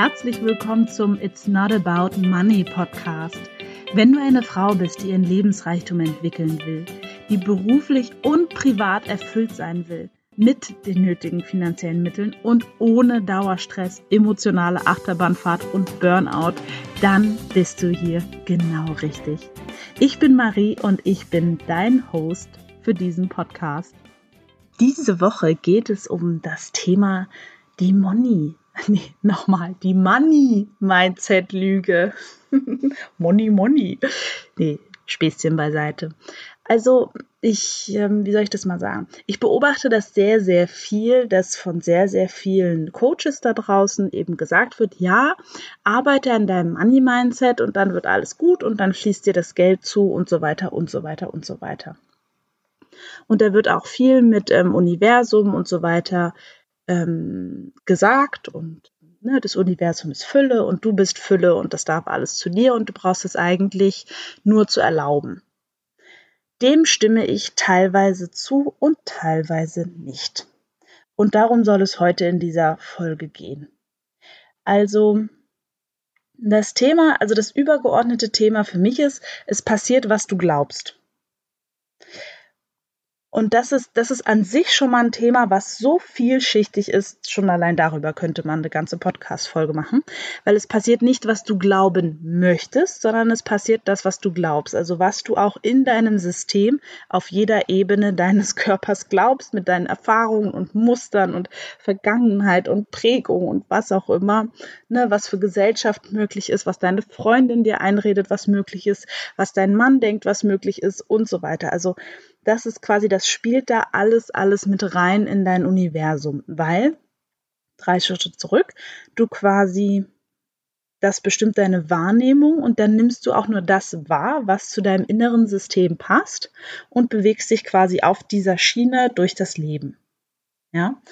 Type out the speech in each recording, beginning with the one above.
Herzlich willkommen zum It's Not About Money Podcast. Wenn du eine Frau bist, die ihren Lebensreichtum entwickeln will, die beruflich und privat erfüllt sein will, mit den nötigen finanziellen Mitteln und ohne Dauerstress, emotionale Achterbahnfahrt und Burnout, dann bist du hier genau richtig. Ich bin Marie und ich bin dein Host für diesen Podcast. Diese Woche geht es um das Thema die Money. Nee, nochmal, die Money-Mindset-Lüge. money, Money. Nee, Späßchen beiseite. Also, ich, ähm, wie soll ich das mal sagen? Ich beobachte das sehr, sehr viel, dass von sehr, sehr vielen Coaches da draußen eben gesagt wird, ja, arbeite an deinem Money-Mindset und dann wird alles gut und dann fließt dir das Geld zu und so weiter und so weiter und so weiter. Und da wird auch viel mit ähm, Universum und so weiter ähm, gesagt und ne, das Universum ist Fülle und du bist Fülle und das darf alles zu dir und du brauchst es eigentlich nur zu erlauben. Dem stimme ich teilweise zu und teilweise nicht. Und darum soll es heute in dieser Folge gehen. Also das Thema, also das übergeordnete Thema für mich ist, es passiert, was du glaubst. Und das ist, das ist an sich schon mal ein Thema, was so vielschichtig ist. Schon allein darüber könnte man eine ganze Podcast-Folge machen. Weil es passiert nicht, was du glauben möchtest, sondern es passiert das, was du glaubst. Also was du auch in deinem System auf jeder Ebene deines Körpers glaubst, mit deinen Erfahrungen und Mustern und Vergangenheit und Prägung und was auch immer. Ne, was für Gesellschaft möglich ist, was deine Freundin dir einredet, was möglich ist, was dein Mann denkt, was möglich ist und so weiter. Also das ist quasi, das spielt da alles, alles mit rein in dein Universum, weil, drei Schritte zurück, du quasi, das bestimmt deine Wahrnehmung und dann nimmst du auch nur das wahr, was zu deinem inneren System passt und bewegst dich quasi auf dieser Schiene durch das Leben. Ja,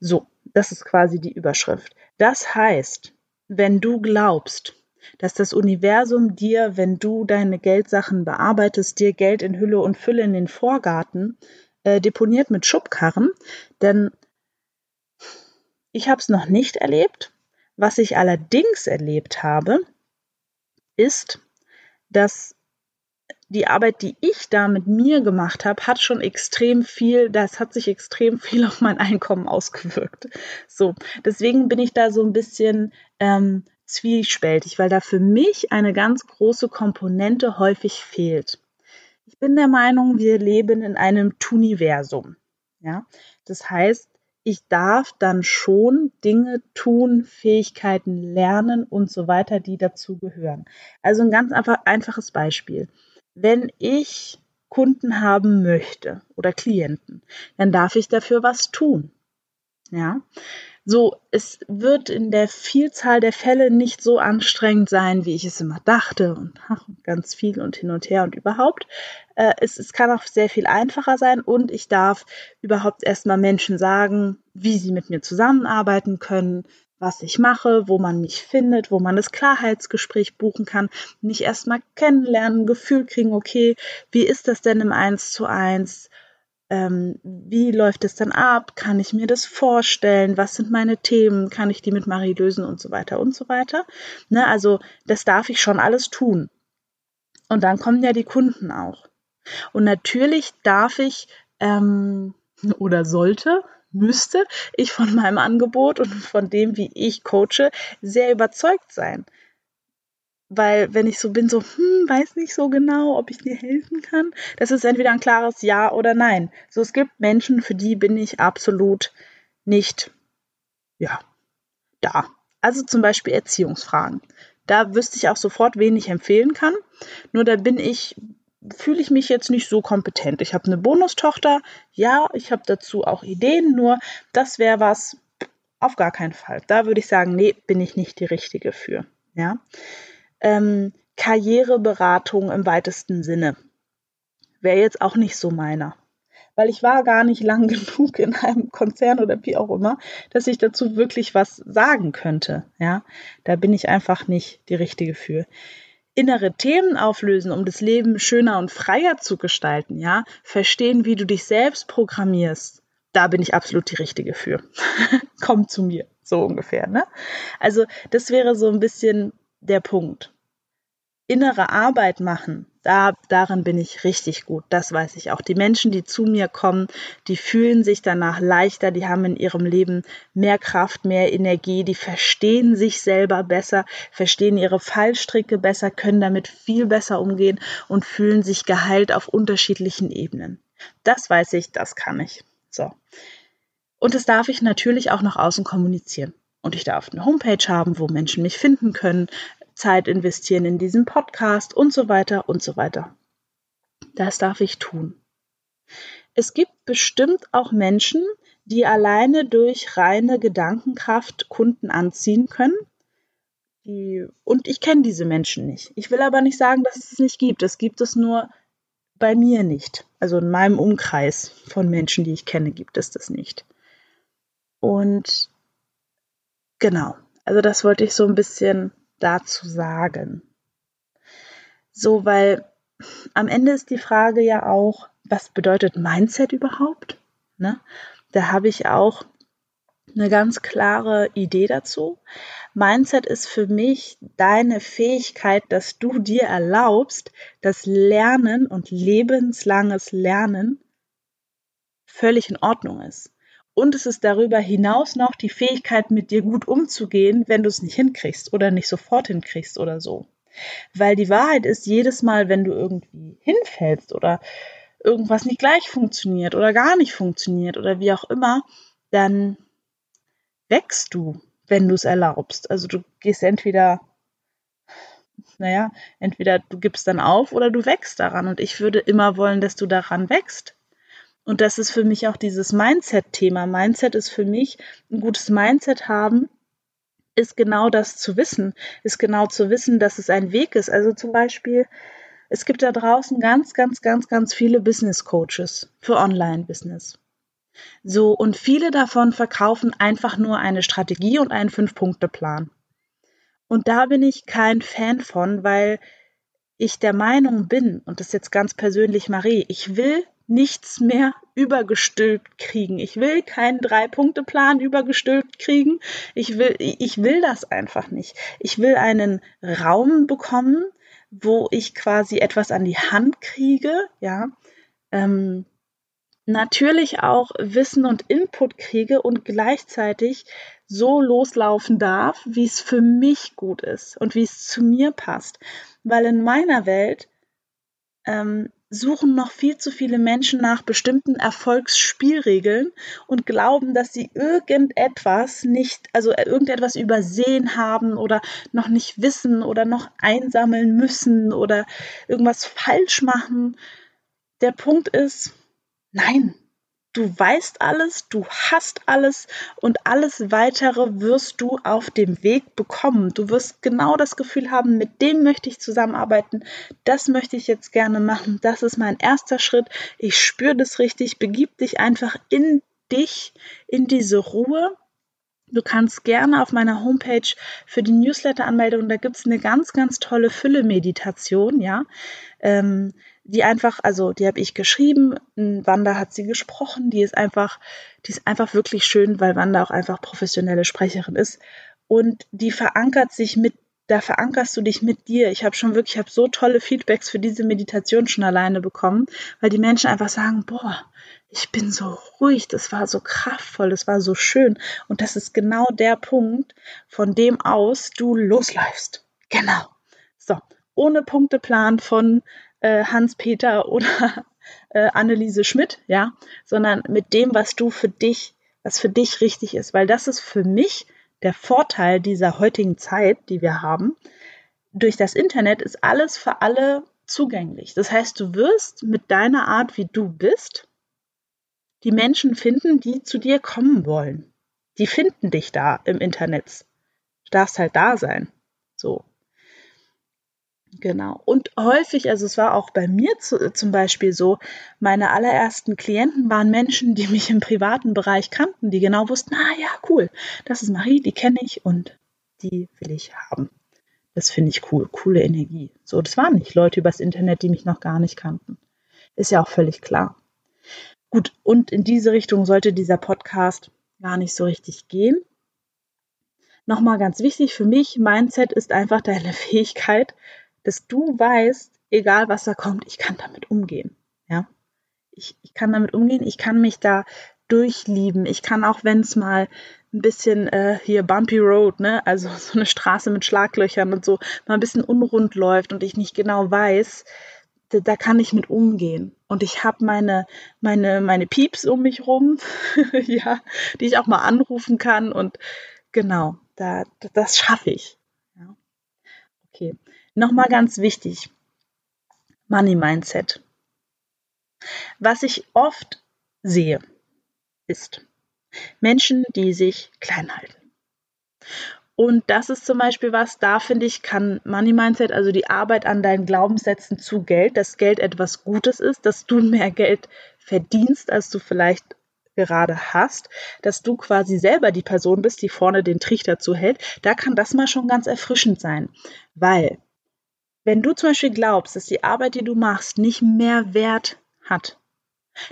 so, das ist quasi die Überschrift. Das heißt, wenn du glaubst, dass das Universum dir, wenn du deine Geldsachen bearbeitest, dir Geld in Hülle und Fülle in den Vorgarten äh, deponiert mit Schubkarren. Denn ich habe es noch nicht erlebt. Was ich allerdings erlebt habe, ist, dass die Arbeit, die ich da mit mir gemacht habe, hat schon extrem viel, das hat sich extrem viel auf mein Einkommen ausgewirkt. So, deswegen bin ich da so ein bisschen ähm, zwiespältig, weil da für mich eine ganz große Komponente häufig fehlt. Ich bin der Meinung, wir leben in einem Tuniversum. Ja, das heißt, ich darf dann schon Dinge tun, Fähigkeiten lernen und so weiter, die dazu gehören. Also ein ganz einfach, einfaches Beispiel. Wenn ich Kunden haben möchte oder Klienten, dann darf ich dafür was tun. Ja, so, es wird in der Vielzahl der Fälle nicht so anstrengend sein, wie ich es immer dachte und ach, ganz viel und hin und her und überhaupt. Äh, es, es kann auch sehr viel einfacher sein und ich darf überhaupt erstmal Menschen sagen, wie sie mit mir zusammenarbeiten können, was ich mache, wo man mich findet, wo man das Klarheitsgespräch buchen kann, nicht erstmal kennenlernen, Gefühl kriegen, okay, wie ist das denn im Eins zu eins? Ähm, wie läuft es dann ab? Kann ich mir das vorstellen? Was sind meine Themen? Kann ich die mit Marie lösen und so weiter und so weiter? Ne, also das darf ich schon alles tun. Und dann kommen ja die Kunden auch. Und natürlich darf ich ähm, oder sollte, müsste ich von meinem Angebot und von dem, wie ich coache, sehr überzeugt sein. Weil wenn ich so bin, so, hm, weiß nicht so genau, ob ich dir helfen kann, das ist entweder ein klares Ja oder Nein. So, es gibt Menschen, für die bin ich absolut nicht, ja, da. Also zum Beispiel Erziehungsfragen. Da wüsste ich auch sofort, wen ich empfehlen kann. Nur da bin ich, fühle ich mich jetzt nicht so kompetent. Ich habe eine Bonustochter, ja, ich habe dazu auch Ideen, nur das wäre was, auf gar keinen Fall. Da würde ich sagen, nee, bin ich nicht die Richtige für. Ja ähm, Karriereberatung im weitesten Sinne. Wäre jetzt auch nicht so meiner. Weil ich war gar nicht lang genug in einem Konzern oder wie auch immer, dass ich dazu wirklich was sagen könnte. Ja, da bin ich einfach nicht die Richtige für innere Themen auflösen, um das Leben schöner und freier zu gestalten, ja, verstehen, wie du dich selbst programmierst, da bin ich absolut die Richtige für. Komm zu mir. so ungefähr, ne? Also, das wäre so ein bisschen der Punkt. Innere Arbeit machen, da, darin bin ich richtig gut, das weiß ich auch. Die Menschen, die zu mir kommen, die fühlen sich danach leichter, die haben in ihrem Leben mehr Kraft, mehr Energie, die verstehen sich selber besser, verstehen ihre Fallstricke besser, können damit viel besser umgehen und fühlen sich geheilt auf unterschiedlichen Ebenen. Das weiß ich, das kann ich. So. Und das darf ich natürlich auch nach außen kommunizieren. Und ich darf eine Homepage haben, wo Menschen mich finden können, Zeit investieren in diesen Podcast und so weiter und so weiter. Das darf ich tun. Es gibt bestimmt auch Menschen, die alleine durch reine Gedankenkraft Kunden anziehen können. Die, und ich kenne diese Menschen nicht. Ich will aber nicht sagen, dass es es nicht gibt. Es gibt es nur bei mir nicht. Also in meinem Umkreis von Menschen, die ich kenne, gibt es das nicht. Und genau, also das wollte ich so ein bisschen dazu sagen? So, weil am Ende ist die Frage ja auch, was bedeutet Mindset überhaupt? Ne? Da habe ich auch eine ganz klare Idee dazu. Mindset ist für mich deine Fähigkeit, dass du dir erlaubst, dass Lernen und lebenslanges Lernen völlig in Ordnung ist. Und es ist darüber hinaus noch die Fähigkeit, mit dir gut umzugehen, wenn du es nicht hinkriegst oder nicht sofort hinkriegst oder so. Weil die Wahrheit ist, jedes Mal, wenn du irgendwie hinfällst oder irgendwas nicht gleich funktioniert oder gar nicht funktioniert oder wie auch immer, dann wächst du, wenn du es erlaubst. Also du gehst entweder, naja, entweder du gibst dann auf oder du wächst daran. Und ich würde immer wollen, dass du daran wächst. Und das ist für mich auch dieses Mindset-Thema. Mindset ist für mich ein gutes Mindset haben, ist genau das zu wissen, ist genau zu wissen, dass es ein Weg ist. Also zum Beispiel, es gibt da draußen ganz, ganz, ganz, ganz viele Business Coaches für Online-Business. So, und viele davon verkaufen einfach nur eine Strategie und einen Fünf-Punkte-Plan. Und da bin ich kein Fan von, weil ich der Meinung bin, und das ist jetzt ganz persönlich Marie, ich will nichts mehr übergestülpt kriegen. Ich will keinen Drei-Punkte-Plan übergestülpt kriegen. Ich will, ich will das einfach nicht. Ich will einen Raum bekommen, wo ich quasi etwas an die Hand kriege, ja. Ähm, natürlich auch Wissen und Input kriege und gleichzeitig so loslaufen darf, wie es für mich gut ist und wie es zu mir passt. Weil in meiner Welt ähm, suchen noch viel zu viele Menschen nach bestimmten Erfolgsspielregeln und glauben, dass sie irgendetwas nicht, also irgendetwas übersehen haben oder noch nicht wissen oder noch einsammeln müssen oder irgendwas falsch machen. Der Punkt ist, nein, Du weißt alles, du hast alles und alles weitere wirst du auf dem Weg bekommen. Du wirst genau das Gefühl haben, mit dem möchte ich zusammenarbeiten, das möchte ich jetzt gerne machen, das ist mein erster Schritt. Ich spüre das richtig, begib dich einfach in dich, in diese Ruhe. Du kannst gerne auf meiner Homepage für die Newsletter-Anmeldung, da gibt es eine ganz, ganz tolle Fülle-Meditation, ja. Ähm, die einfach, also die habe ich geschrieben, Wanda hat sie gesprochen, die ist einfach, die ist einfach wirklich schön, weil Wanda auch einfach professionelle Sprecherin ist und die verankert sich mit da verankerst du dich mit dir. Ich habe schon wirklich, ich habe so tolle Feedbacks für diese Meditation schon alleine bekommen, weil die Menschen einfach sagen, boah, ich bin so ruhig, das war so kraftvoll, das war so schön. Und das ist genau der Punkt, von dem aus du losläufst. Genau. So, ohne Punkteplan von äh, Hans-Peter oder äh, Anneliese Schmidt, ja, sondern mit dem, was du für dich, was für dich richtig ist, weil das ist für mich der Vorteil dieser heutigen Zeit, die wir haben. Durch das Internet ist alles für alle zugänglich. Das heißt, du wirst mit deiner Art, wie du bist, die Menschen finden, die zu dir kommen wollen. Die finden dich da im Internet. Du darfst halt da sein. So. Genau. Und häufig, also es war auch bei mir zu, zum Beispiel so, meine allerersten Klienten waren Menschen, die mich im privaten Bereich kannten, die genau wussten, ah ja, cool, das ist Marie, die kenne ich und die will ich haben. Das finde ich cool, coole Energie. So, das waren nicht Leute übers Internet, die mich noch gar nicht kannten. Ist ja auch völlig klar. Gut, und in diese Richtung sollte dieser Podcast gar nicht so richtig gehen. Nochmal ganz wichtig für mich, Mindset ist einfach deine Fähigkeit, dass du weißt, egal was da kommt, ich kann damit umgehen. Ja, ich, ich kann damit umgehen, ich kann mich da durchlieben. Ich kann auch, wenn es mal ein bisschen äh, hier bumpy road, ne, also so eine Straße mit Schlaglöchern und so, mal ein bisschen unrund läuft und ich nicht genau weiß, da, da kann ich mit umgehen. Und ich habe meine, meine, meine Pieps um mich rum, ja, die ich auch mal anrufen kann und genau, da, das schaffe ich. Ja. Okay. Nochmal ganz wichtig. Money Mindset. Was ich oft sehe, ist Menschen, die sich klein halten. Und das ist zum Beispiel was, da finde ich, kann Money Mindset, also die Arbeit an deinen Glaubenssätzen zu Geld, dass Geld etwas Gutes ist, dass du mehr Geld verdienst, als du vielleicht gerade hast, dass du quasi selber die Person bist, die vorne den Trichter zuhält, da kann das mal schon ganz erfrischend sein. Weil, wenn du zum Beispiel glaubst, dass die Arbeit, die du machst, nicht mehr Wert hat,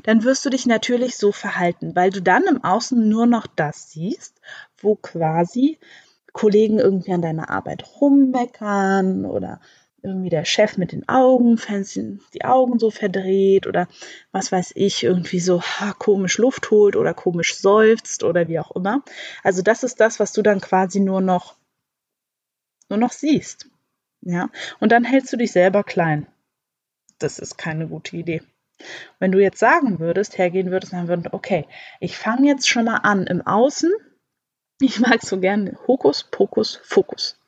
dann wirst du dich natürlich so verhalten, weil du dann im Außen nur noch das siehst, wo quasi Kollegen irgendwie an deiner Arbeit rummeckern oder irgendwie der Chef mit den Augen, die Augen so verdreht oder was weiß ich, irgendwie so ha, komisch Luft holt oder komisch seufzt oder wie auch immer. Also das ist das, was du dann quasi nur noch, nur noch siehst. Ja. Und dann hältst du dich selber klein. Das ist keine gute Idee. Wenn du jetzt sagen würdest, hergehen würdest, dann würdest, okay, ich fange jetzt schon mal an im Außen. Ich mag so gerne Hokus, Pokus, Fokus.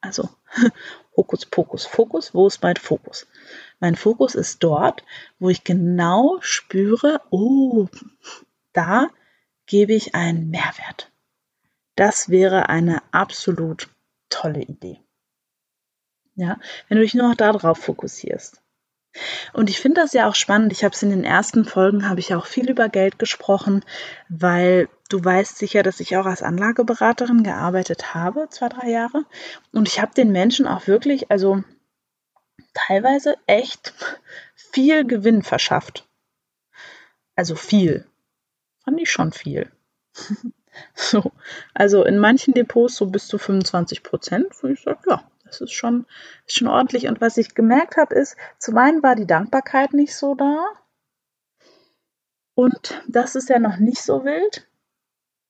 Also Hokus, Pokus, Fokus. Wo ist mein Fokus? Mein Fokus ist dort, wo ich genau spüre, oh, da gebe ich einen Mehrwert. Das wäre eine absolut tolle Idee. Ja, wenn du dich nur noch darauf fokussierst. Und ich finde das ja auch spannend. Ich habe es in den ersten Folgen, habe ich auch viel über Geld gesprochen, weil du weißt sicher, dass ich auch als Anlageberaterin gearbeitet habe, zwei, drei Jahre. Und ich habe den Menschen auch wirklich, also teilweise echt viel Gewinn verschafft. Also viel. Fand ich schon viel. so. Also in manchen Depots so bis zu 25 Prozent, wo ich sage, ja, das ist schon, ist schon ordentlich. Und was ich gemerkt habe, ist, zum einen war die Dankbarkeit nicht so da. Und das ist ja noch nicht so wild.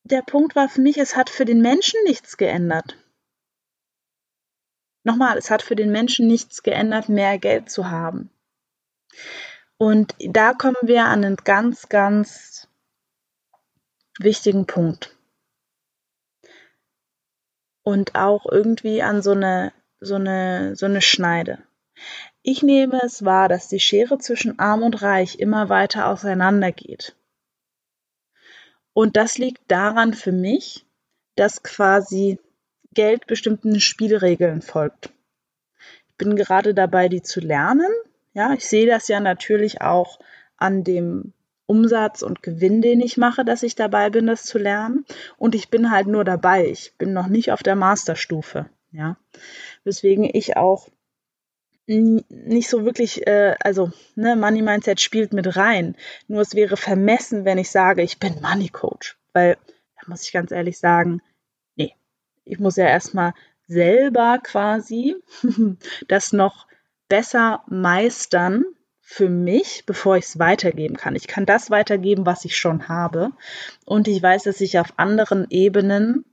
Der Punkt war für mich, es hat für den Menschen nichts geändert. Nochmal, es hat für den Menschen nichts geändert, mehr Geld zu haben. Und da kommen wir an einen ganz, ganz wichtigen Punkt. Und auch irgendwie an so eine so eine, so eine Schneide. Ich nehme es wahr, dass die Schere zwischen Arm und Reich immer weiter auseinander geht. Und das liegt daran für mich, dass quasi Geld bestimmten Spielregeln folgt. Ich bin gerade dabei, die zu lernen. Ja, ich sehe das ja natürlich auch an dem Umsatz und Gewinn, den ich mache, dass ich dabei bin, das zu lernen. Und ich bin halt nur dabei. Ich bin noch nicht auf der Masterstufe. Ja, weswegen ich auch nicht so wirklich, äh, also ne, Money Mindset spielt mit rein. Nur es wäre vermessen, wenn ich sage, ich bin Money Coach, weil da muss ich ganz ehrlich sagen, nee, ich muss ja erstmal selber quasi das noch besser meistern für mich, bevor ich es weitergeben kann. Ich kann das weitergeben, was ich schon habe. Und ich weiß, dass ich auf anderen Ebenen,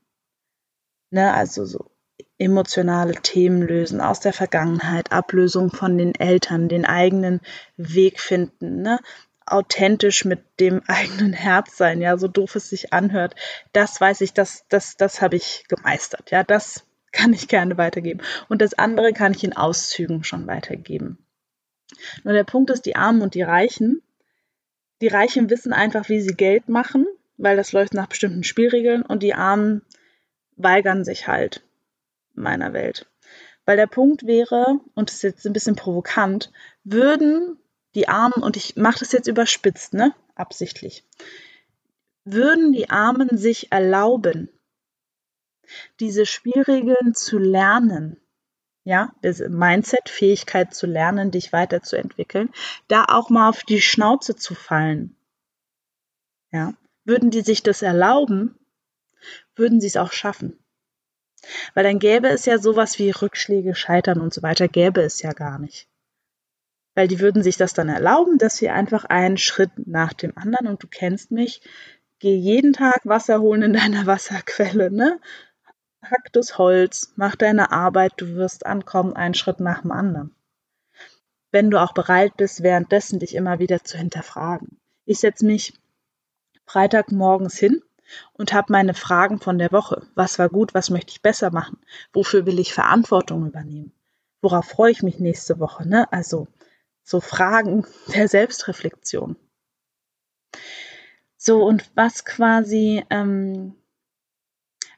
ne, also so emotionale Themen lösen aus der Vergangenheit, Ablösung von den Eltern, den eigenen Weg finden, ne? authentisch mit dem eigenen Herz sein, ja, so doof es sich anhört. Das weiß ich, das, das, das habe ich gemeistert, ja, das kann ich gerne weitergeben. Und das andere kann ich in Auszügen schon weitergeben. Nur der Punkt ist, die Armen und die Reichen, die Reichen wissen einfach, wie sie Geld machen, weil das läuft nach bestimmten Spielregeln und die Armen weigern sich halt meiner Welt. Weil der Punkt wäre, und das ist jetzt ein bisschen provokant, würden die Armen, und ich mache das jetzt überspitzt, ne, absichtlich, würden die Armen sich erlauben, diese Spielregeln zu lernen, ja, diese Mindset-Fähigkeit zu lernen, dich weiterzuentwickeln, da auch mal auf die Schnauze zu fallen, ja, würden die sich das erlauben, würden sie es auch schaffen. Weil dann gäbe es ja sowas wie Rückschläge, Scheitern und so weiter, gäbe es ja gar nicht. Weil die würden sich das dann erlauben, dass wir einfach einen Schritt nach dem anderen und du kennst mich, geh jeden Tag Wasser holen in deiner Wasserquelle, ne? Hack das Holz, mach deine Arbeit, du wirst ankommen, einen Schritt nach dem anderen. Wenn du auch bereit bist, währenddessen dich immer wieder zu hinterfragen. Ich setze mich Freitagmorgens hin und habe meine Fragen von der Woche. Was war gut, was möchte ich besser machen? Wofür will ich Verantwortung übernehmen? Worauf freue ich mich nächste Woche? Ne? Also so Fragen der Selbstreflexion. So, und was quasi ähm,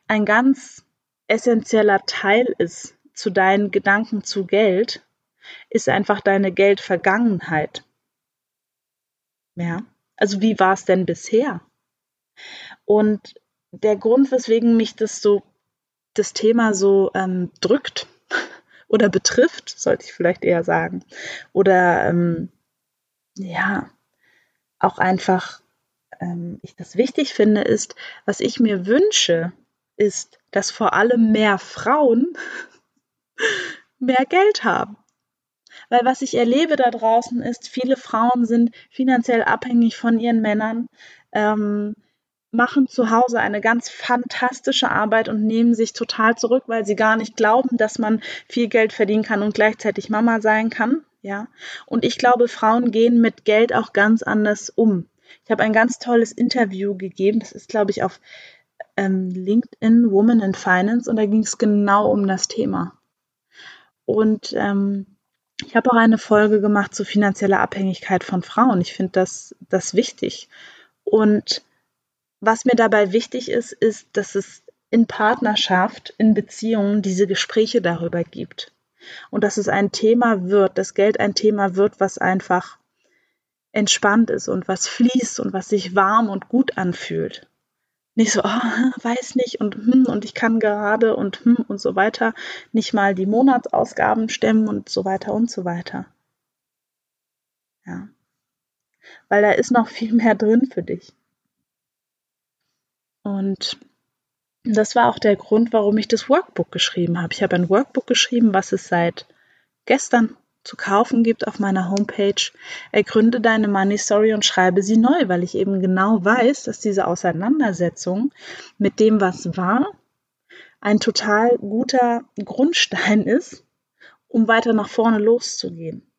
ein ganz essentieller Teil ist zu deinen Gedanken zu Geld, ist einfach deine Geldvergangenheit. Ja, also wie war es denn bisher? Und der Grund, weswegen mich das so, das Thema so ähm, drückt oder betrifft, sollte ich vielleicht eher sagen, oder ähm, ja, auch einfach ähm, ich das wichtig finde, ist, was ich mir wünsche, ist, dass vor allem mehr Frauen mehr Geld haben. Weil was ich erlebe da draußen ist, viele Frauen sind finanziell abhängig von ihren Männern, ähm, machen zu Hause eine ganz fantastische Arbeit und nehmen sich total zurück, weil sie gar nicht glauben, dass man viel Geld verdienen kann und gleichzeitig Mama sein kann. Ja. Und ich glaube, Frauen gehen mit Geld auch ganz anders um. Ich habe ein ganz tolles Interview gegeben. Das ist, glaube ich, auf ähm, LinkedIn Woman in Finance und da ging es genau um das Thema. Und ähm, ich habe auch eine Folge gemacht zu finanzieller Abhängigkeit von Frauen. Ich finde das, das wichtig. Und was mir dabei wichtig ist, ist, dass es in Partnerschaft, in Beziehungen diese Gespräche darüber gibt. Und dass es ein Thema wird, dass Geld ein Thema wird, was einfach entspannt ist und was fließt und was sich warm und gut anfühlt. Nicht so, oh, weiß nicht und hm, und ich kann gerade und hm und so weiter nicht mal die Monatsausgaben stemmen und so weiter und so weiter. Ja. Weil da ist noch viel mehr drin für dich. Und das war auch der Grund, warum ich das Workbook geschrieben habe. Ich habe ein Workbook geschrieben, was es seit gestern zu kaufen gibt auf meiner Homepage. Ergründe deine Money Story und schreibe sie neu, weil ich eben genau weiß, dass diese Auseinandersetzung mit dem, was war, ein total guter Grundstein ist, um weiter nach vorne loszugehen.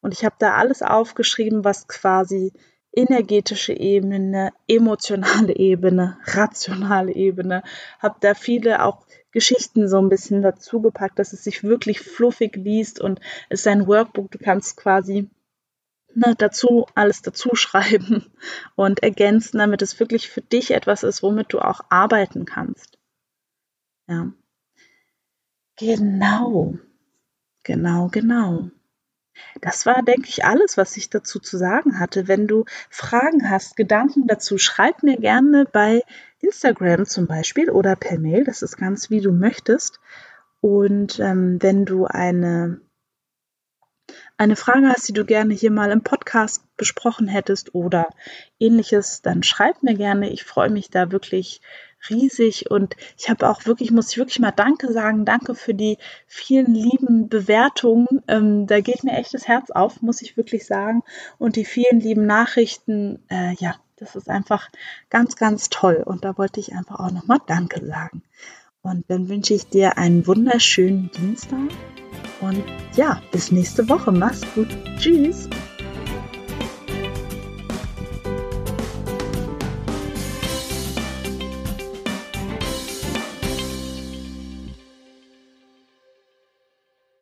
Und ich habe da alles aufgeschrieben, was quasi energetische Ebene, emotionale Ebene, rationale Ebene, habe da viele auch Geschichten so ein bisschen dazu gepackt, dass es sich wirklich fluffig liest und es ist ein Workbook, du kannst quasi ne, dazu alles dazu schreiben und ergänzen, damit es wirklich für dich etwas ist, womit du auch arbeiten kannst. Ja. Genau. Genau, genau. Das war, denke ich, alles, was ich dazu zu sagen hatte. Wenn du Fragen hast, Gedanken dazu, schreib mir gerne bei Instagram zum Beispiel oder per Mail. Das ist ganz wie du möchtest. Und ähm, wenn du eine, eine Frage hast, die du gerne hier mal im Podcast besprochen hättest oder ähnliches, dann schreib mir gerne. Ich freue mich da wirklich riesig und ich habe auch wirklich, muss ich wirklich mal Danke sagen, danke für die vielen lieben Bewertungen. Ähm, da geht mir echt das Herz auf, muss ich wirklich sagen. Und die vielen lieben Nachrichten, äh, ja, das ist einfach ganz, ganz toll. Und da wollte ich einfach auch nochmal Danke sagen. Und dann wünsche ich dir einen wunderschönen Dienstag. Und ja, bis nächste Woche. Mach's gut. Tschüss.